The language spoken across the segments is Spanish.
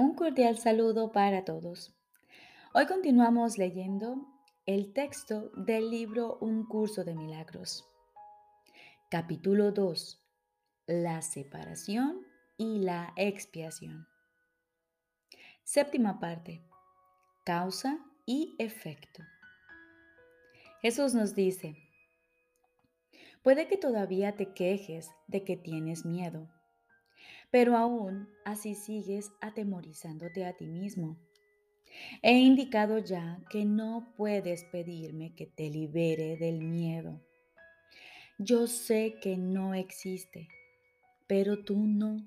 Un cordial saludo para todos. Hoy continuamos leyendo el texto del libro Un curso de milagros. Capítulo 2. La separación y la expiación. Séptima parte. Causa y efecto. Jesús nos dice, puede que todavía te quejes de que tienes miedo pero aún así sigues atemorizándote a ti mismo. He indicado ya que no puedes pedirme que te libere del miedo. Yo sé que no existe, pero tú no.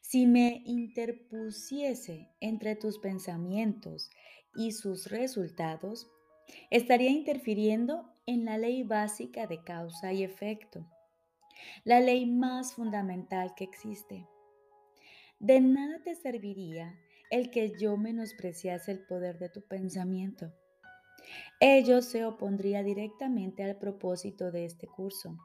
Si me interpusiese entre tus pensamientos y sus resultados, estaría interfiriendo en la ley básica de causa y efecto la ley más fundamental que existe. De nada te serviría el que yo menospreciase el poder de tu pensamiento. Ello se opondría directamente al propósito de este curso.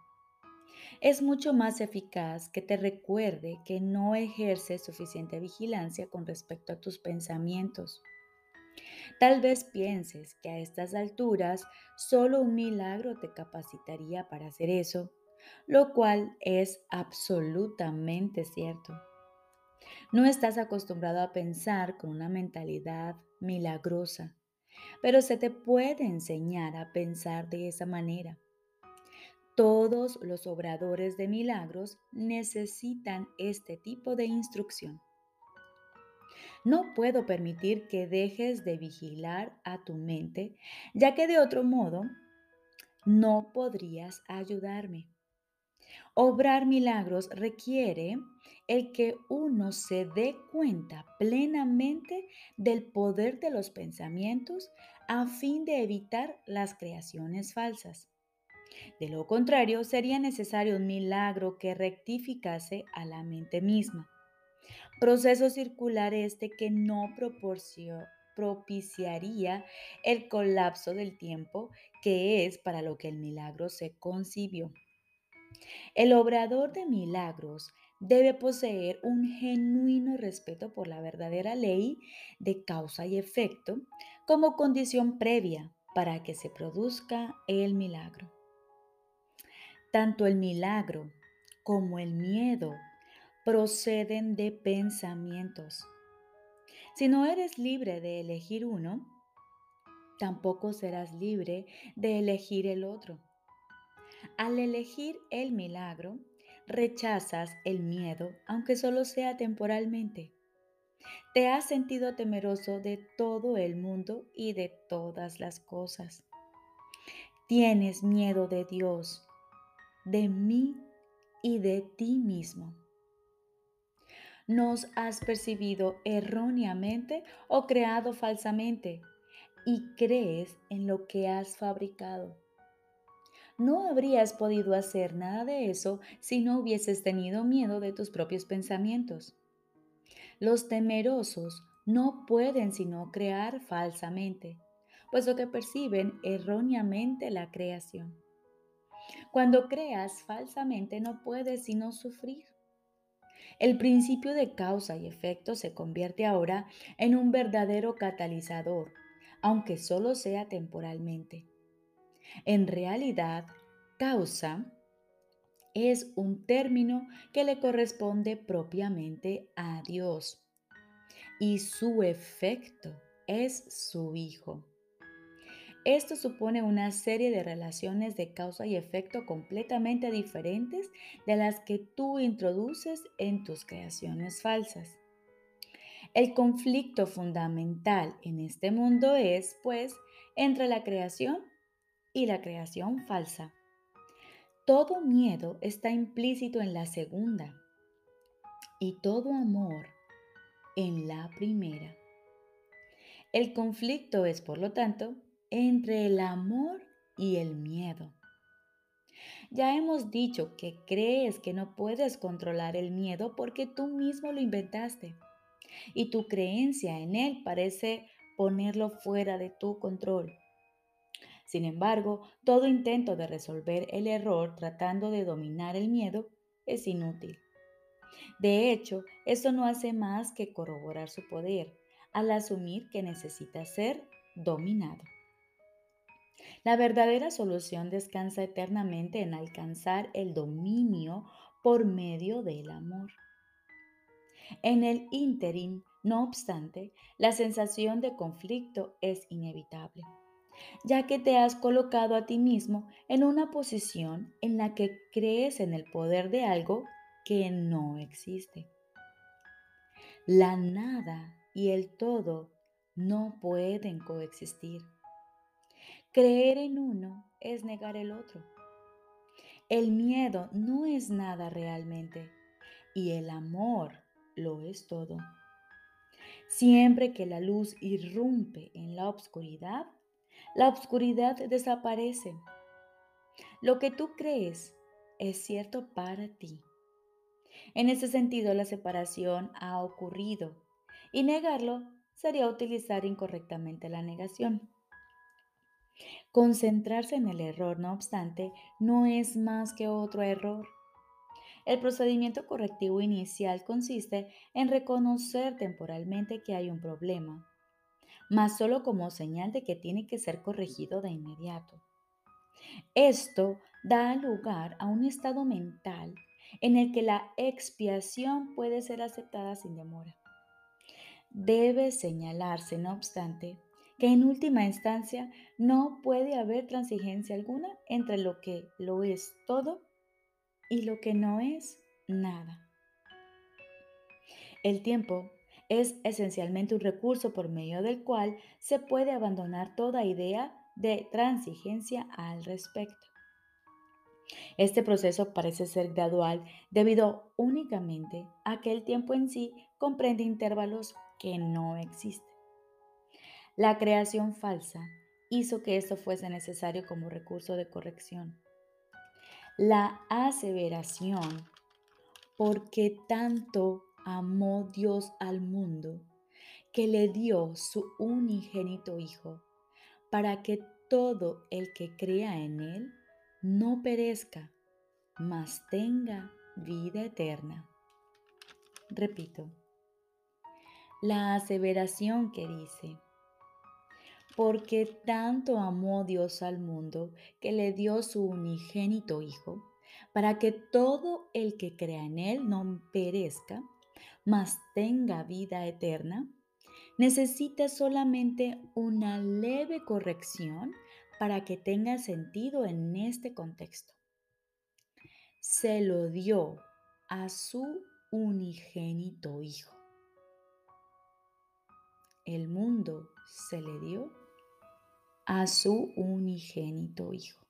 Es mucho más eficaz que te recuerde que no ejerces suficiente vigilancia con respecto a tus pensamientos. Tal vez pienses que a estas alturas solo un milagro te capacitaría para hacer eso lo cual es absolutamente cierto. No estás acostumbrado a pensar con una mentalidad milagrosa, pero se te puede enseñar a pensar de esa manera. Todos los obradores de milagros necesitan este tipo de instrucción. No puedo permitir que dejes de vigilar a tu mente, ya que de otro modo no podrías ayudarme. Obrar milagros requiere el que uno se dé cuenta plenamente del poder de los pensamientos a fin de evitar las creaciones falsas. De lo contrario, sería necesario un milagro que rectificase a la mente misma. Proceso circular este que no propiciaría el colapso del tiempo que es para lo que el milagro se concibió. El obrador de milagros debe poseer un genuino respeto por la verdadera ley de causa y efecto como condición previa para que se produzca el milagro. Tanto el milagro como el miedo proceden de pensamientos. Si no eres libre de elegir uno, tampoco serás libre de elegir el otro. Al elegir el milagro, rechazas el miedo, aunque solo sea temporalmente. Te has sentido temeroso de todo el mundo y de todas las cosas. Tienes miedo de Dios, de mí y de ti mismo. Nos has percibido erróneamente o creado falsamente y crees en lo que has fabricado. No habrías podido hacer nada de eso si no hubieses tenido miedo de tus propios pensamientos. Los temerosos no pueden sino crear falsamente, puesto que perciben erróneamente la creación. Cuando creas falsamente no puedes sino sufrir. El principio de causa y efecto se convierte ahora en un verdadero catalizador, aunque solo sea temporalmente. En realidad, causa es un término que le corresponde propiamente a Dios y su efecto es su Hijo. Esto supone una serie de relaciones de causa y efecto completamente diferentes de las que tú introduces en tus creaciones falsas. El conflicto fundamental en este mundo es, pues, entre la creación y la creación falsa. Todo miedo está implícito en la segunda y todo amor en la primera. El conflicto es, por lo tanto, entre el amor y el miedo. Ya hemos dicho que crees que no puedes controlar el miedo porque tú mismo lo inventaste y tu creencia en él parece ponerlo fuera de tu control. Sin embargo, todo intento de resolver el error tratando de dominar el miedo es inútil. De hecho, esto no hace más que corroborar su poder al asumir que necesita ser dominado. La verdadera solución descansa eternamente en alcanzar el dominio por medio del amor. En el ínterin, no obstante, la sensación de conflicto es inevitable, ya que te has colocado a ti mismo en una posición en la que crees en el poder de algo que no existe. La nada y el todo no pueden coexistir. Creer en uno es negar el otro. El miedo no es nada realmente y el amor lo es todo. Siempre que la luz irrumpe en la oscuridad, la oscuridad desaparece. Lo que tú crees es cierto para ti. En ese sentido, la separación ha ocurrido y negarlo sería utilizar incorrectamente la negación. Concentrarse en el error, no obstante, no es más que otro error. El procedimiento correctivo inicial consiste en reconocer temporalmente que hay un problema, mas solo como señal de que tiene que ser corregido de inmediato. Esto da lugar a un estado mental en el que la expiación puede ser aceptada sin demora. Debe señalarse, no obstante, que en última instancia no puede haber transigencia alguna entre lo que lo es todo y lo que no es nada. El tiempo es esencialmente un recurso por medio del cual se puede abandonar toda idea de transigencia al respecto. Este proceso parece ser gradual debido únicamente a que el tiempo en sí comprende intervalos que no existen. La creación falsa hizo que esto fuese necesario como recurso de corrección. La aseveración, porque tanto amó Dios al mundo, que le dio su unigénito Hijo, para que todo el que crea en Él no perezca, mas tenga vida eterna. Repito, la aseveración que dice, porque tanto amó Dios al mundo que le dio su unigénito Hijo, para que todo el que crea en Él no perezca, mas tenga vida eterna, necesita solamente una leve corrección para que tenga sentido en este contexto. Se lo dio a su unigénito Hijo. El mundo se le dio a su unigénito Hijo.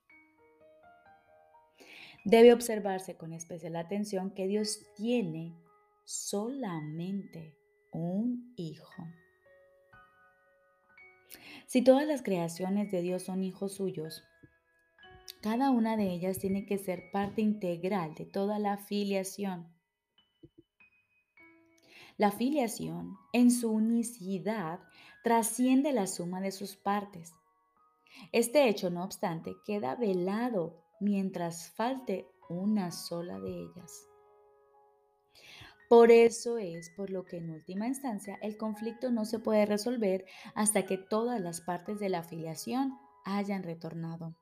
Debe observarse con especial atención que Dios tiene solamente un Hijo. Si todas las creaciones de Dios son hijos suyos, cada una de ellas tiene que ser parte integral de toda la filiación. La filiación, en su unicidad, trasciende la suma de sus partes este hecho, no obstante, queda velado mientras falte una sola de ellas. Por eso es por lo que en última instancia el conflicto no se puede resolver hasta que todas las partes de la afiliación hayan retornado.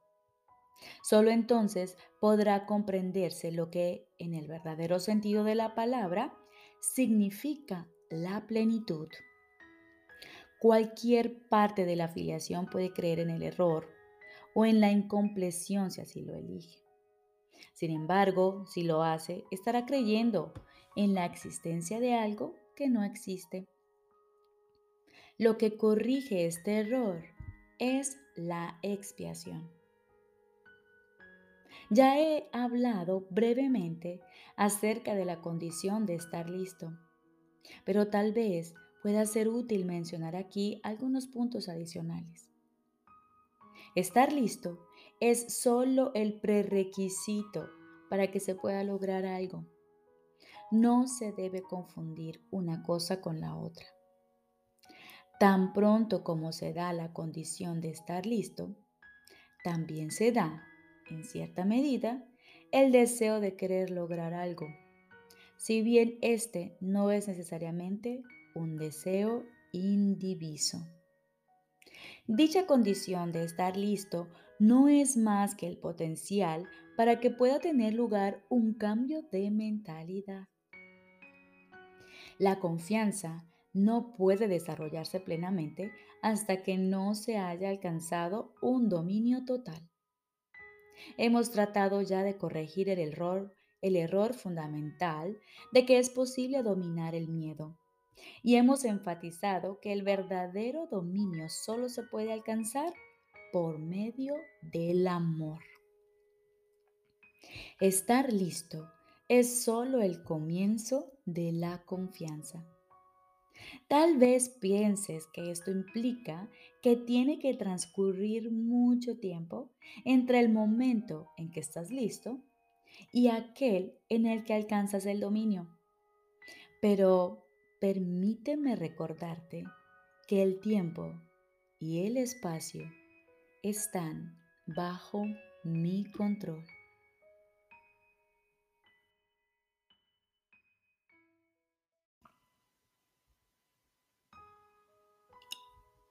Solo entonces podrá comprenderse lo que, en el verdadero sentido de la palabra, significa la plenitud. Cualquier parte de la afiliación puede creer en el error o en la incompleción si así lo elige. Sin embargo, si lo hace, estará creyendo en la existencia de algo que no existe. Lo que corrige este error es la expiación. Ya he hablado brevemente acerca de la condición de estar listo, pero tal vez pueda ser útil mencionar aquí algunos puntos adicionales. Estar listo es solo el prerequisito para que se pueda lograr algo. No se debe confundir una cosa con la otra. Tan pronto como se da la condición de estar listo, también se da, en cierta medida, el deseo de querer lograr algo. si bien este no es necesariamente un deseo indiviso. Dicha condición de estar listo no es más que el potencial para que pueda tener lugar un cambio de mentalidad. La confianza no puede desarrollarse plenamente hasta que no se haya alcanzado un dominio total. Hemos tratado ya de corregir el error, el error fundamental de que es posible dominar el miedo. Y hemos enfatizado que el verdadero dominio solo se puede alcanzar por medio del amor. Estar listo es solo el comienzo de la confianza. Tal vez pienses que esto implica que tiene que transcurrir mucho tiempo entre el momento en que estás listo y aquel en el que alcanzas el dominio. Pero permíteme recordarte que el tiempo y el espacio están bajo mi control.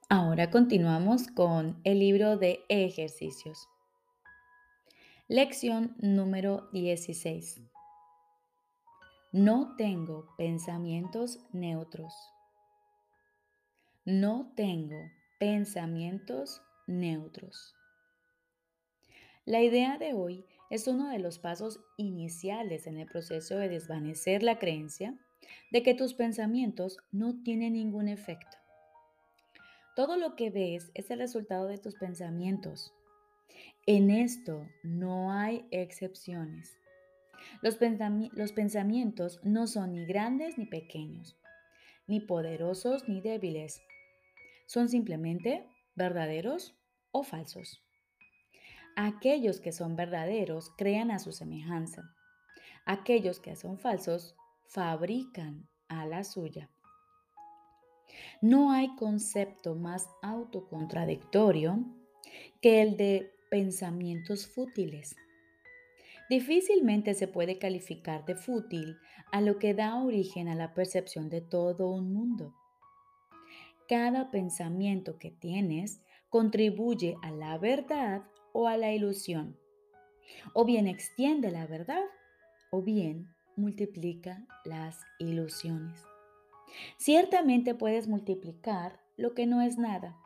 Ahora continuamos con el libro de ejercicios. Lección número 16. No tengo pensamientos neutros. No tengo pensamientos neutros. La idea de hoy es uno de los pasos iniciales en el proceso de desvanecer la creencia de que tus pensamientos no tienen ningún efecto todo lo que ves es el resultado de tus pensamientos. En esto no hay excepciones. Los, pensamientos no son ni grandes ni pequeños, ni poderosos ni débiles. Son simplemente verdaderos o falsos. Aquellos que son verdaderos crean a su semejanza. Aquellos que son falsos fabrican a la suya. No hay concepto más autocontradictorio que el de pensamientos fútiles. Difícilmente se puede calificar de fútil a lo que da origen a la percepción de todo un mundo. Cada pensamiento que tienes contribuye a la verdad o a la ilusión. O bien extiende la verdad o bien multiplica las ilusiones. Ciertamente puedes multiplicar lo que no es nada,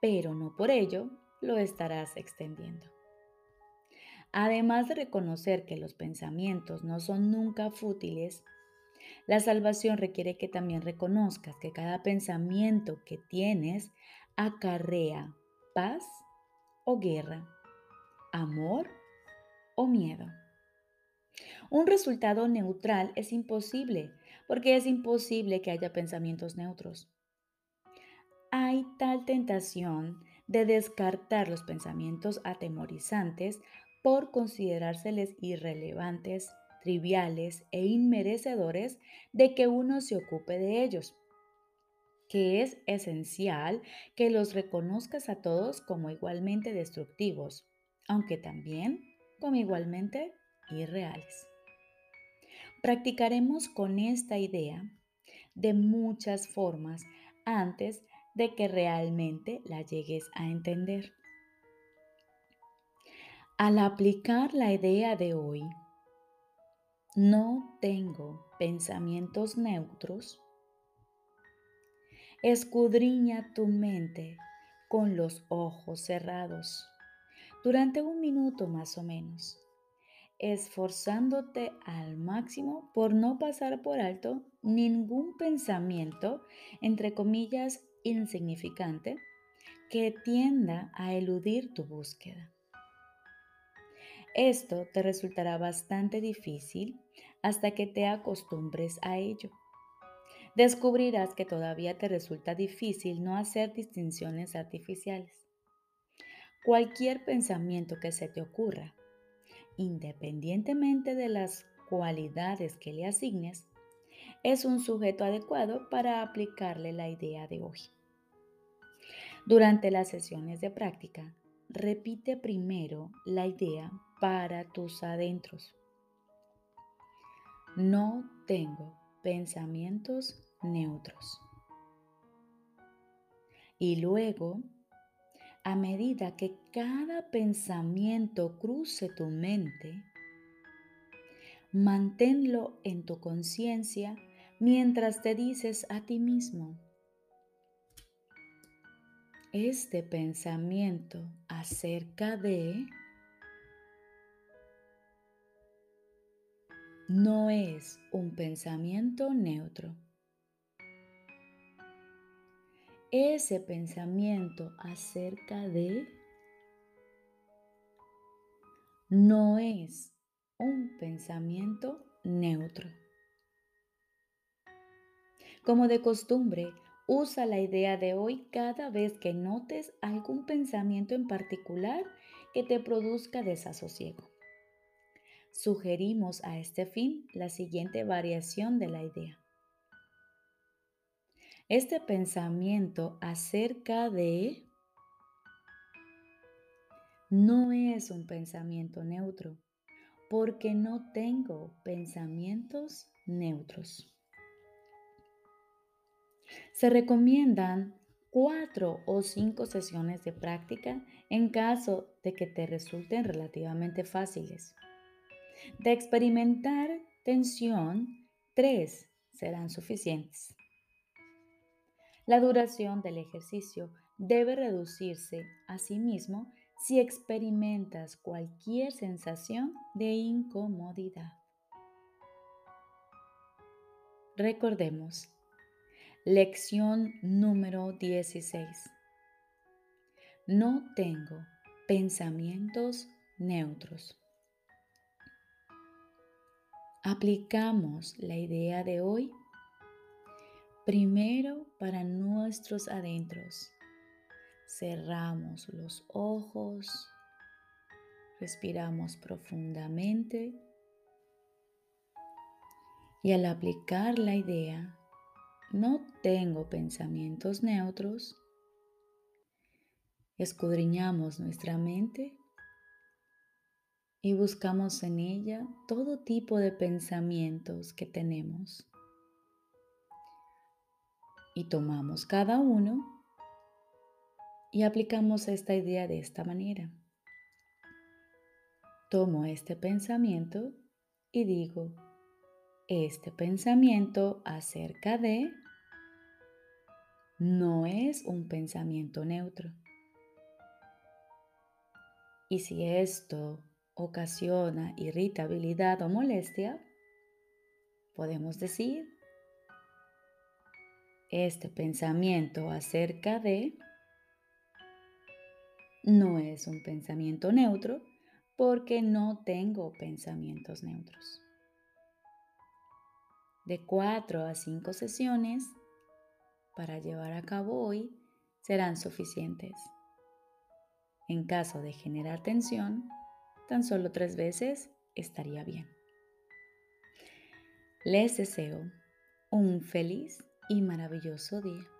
pero no por ello lo estarás extendiendo. Además de reconocer que los pensamientos no son nunca fútiles, la salvación requiere que también reconozcas que cada pensamiento que tienes acarrea paz o guerra, amor o miedo. Un resultado neutral es imposible porque es imposible que haya pensamientos neutros. Hay tal tentación de descartar los pensamientos atemorizantes por considerárseles irrelevantes, triviales e inmerecedores de que uno se ocupe de ellos, que es esencial que los reconozcas a todos como igualmente destructivos, aunque también como igualmente irreales. Practicaremos con esta idea de muchas formas antes de que realmente la llegues a entender. Al aplicar la idea de hoy, no tengo pensamientos neutros, escudriña tu mente con los ojos cerrados durante un minuto más o menos esforzándote al máximo por no pasar por alto ningún pensamiento, entre comillas, insignificante, que tienda a eludir tu búsqueda. Esto te resultará bastante difícil hasta que te acostumbres a ello. Descubrirás que todavía te resulta difícil no hacer distinciones artificiales. Cualquier pensamiento que se te ocurra independientemente de las cualidades que le asignes, es un sujeto adecuado para aplicarle la idea de hoy. Durante las sesiones de práctica, repite primero la idea para tus adentros. No tengo pensamientos neutros. Y luego, a medida que cada pensamiento cruce tu mente, manténlo en tu conciencia mientras te dices a ti mismo, este pensamiento acerca de no es un pensamiento neutro. Ese pensamiento acerca de no es un pensamiento neutro. Como de costumbre, usa la idea de hoy cada vez que notes algún pensamiento en particular que te produzca desasosiego. Sugerimos a este fin la siguiente variación de la idea. Este pensamiento acerca de no es un pensamiento neutro, porque no tengo pensamientos neutros. Se recomiendan cuatro o cinco sesiones de práctica en caso de que te resulten relativamente fáciles. De experimentar tensión, tres serán suficientes. La duración del ejercicio debe reducirse a sí mismo si experimentas cualquier sensación de incomodidad. Recordemos, lección número 16. No tengo pensamientos neutros. Aplicamos la idea de hoy primero para nuestros adentros. Cerramos los ojos, respiramos profundamente y al aplicar la idea, no tengo pensamientos neutros, escudriñamos nuestra mente y buscamos en ella todo tipo de pensamientos que tenemos. Y tomamos cada uno y aplicamos esta idea de esta manera. Tomo este pensamiento y digo, este pensamiento acerca de no es un pensamiento neutro. Y si esto ocasiona irritabilidad o molestia, podemos decir, este pensamiento acerca de no es un pensamiento neutro porque no tengo pensamientos neutros. De cuatro a cinco sesiones para llevar a cabo hoy serán suficientes. En caso de generar tensión, tan solo tres veces estaría bien. Les deseo un feliz y maravilloso día.